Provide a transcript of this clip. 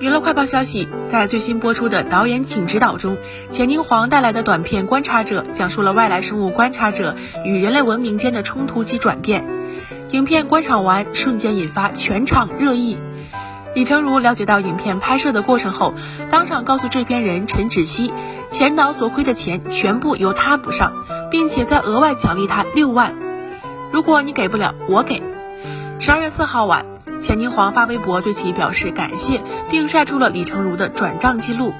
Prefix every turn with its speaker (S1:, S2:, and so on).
S1: 娱乐快报消息，在最新播出的导演请指导中，钱宁黄带来的短片《观察者》讲述了外来生物观察者与人类文明间的冲突及转变。影片观赏完，瞬间引发全场热议。李成儒了解到影片拍摄的过程后，当场告诉制片人陈芷溪，钱导所亏的钱全部由他补上，并且再额外奖励他六万。如果你给不了，我给。十二月四号晚。钱宁皇发微博对其表示感谢，并晒出了李成儒的转账记录。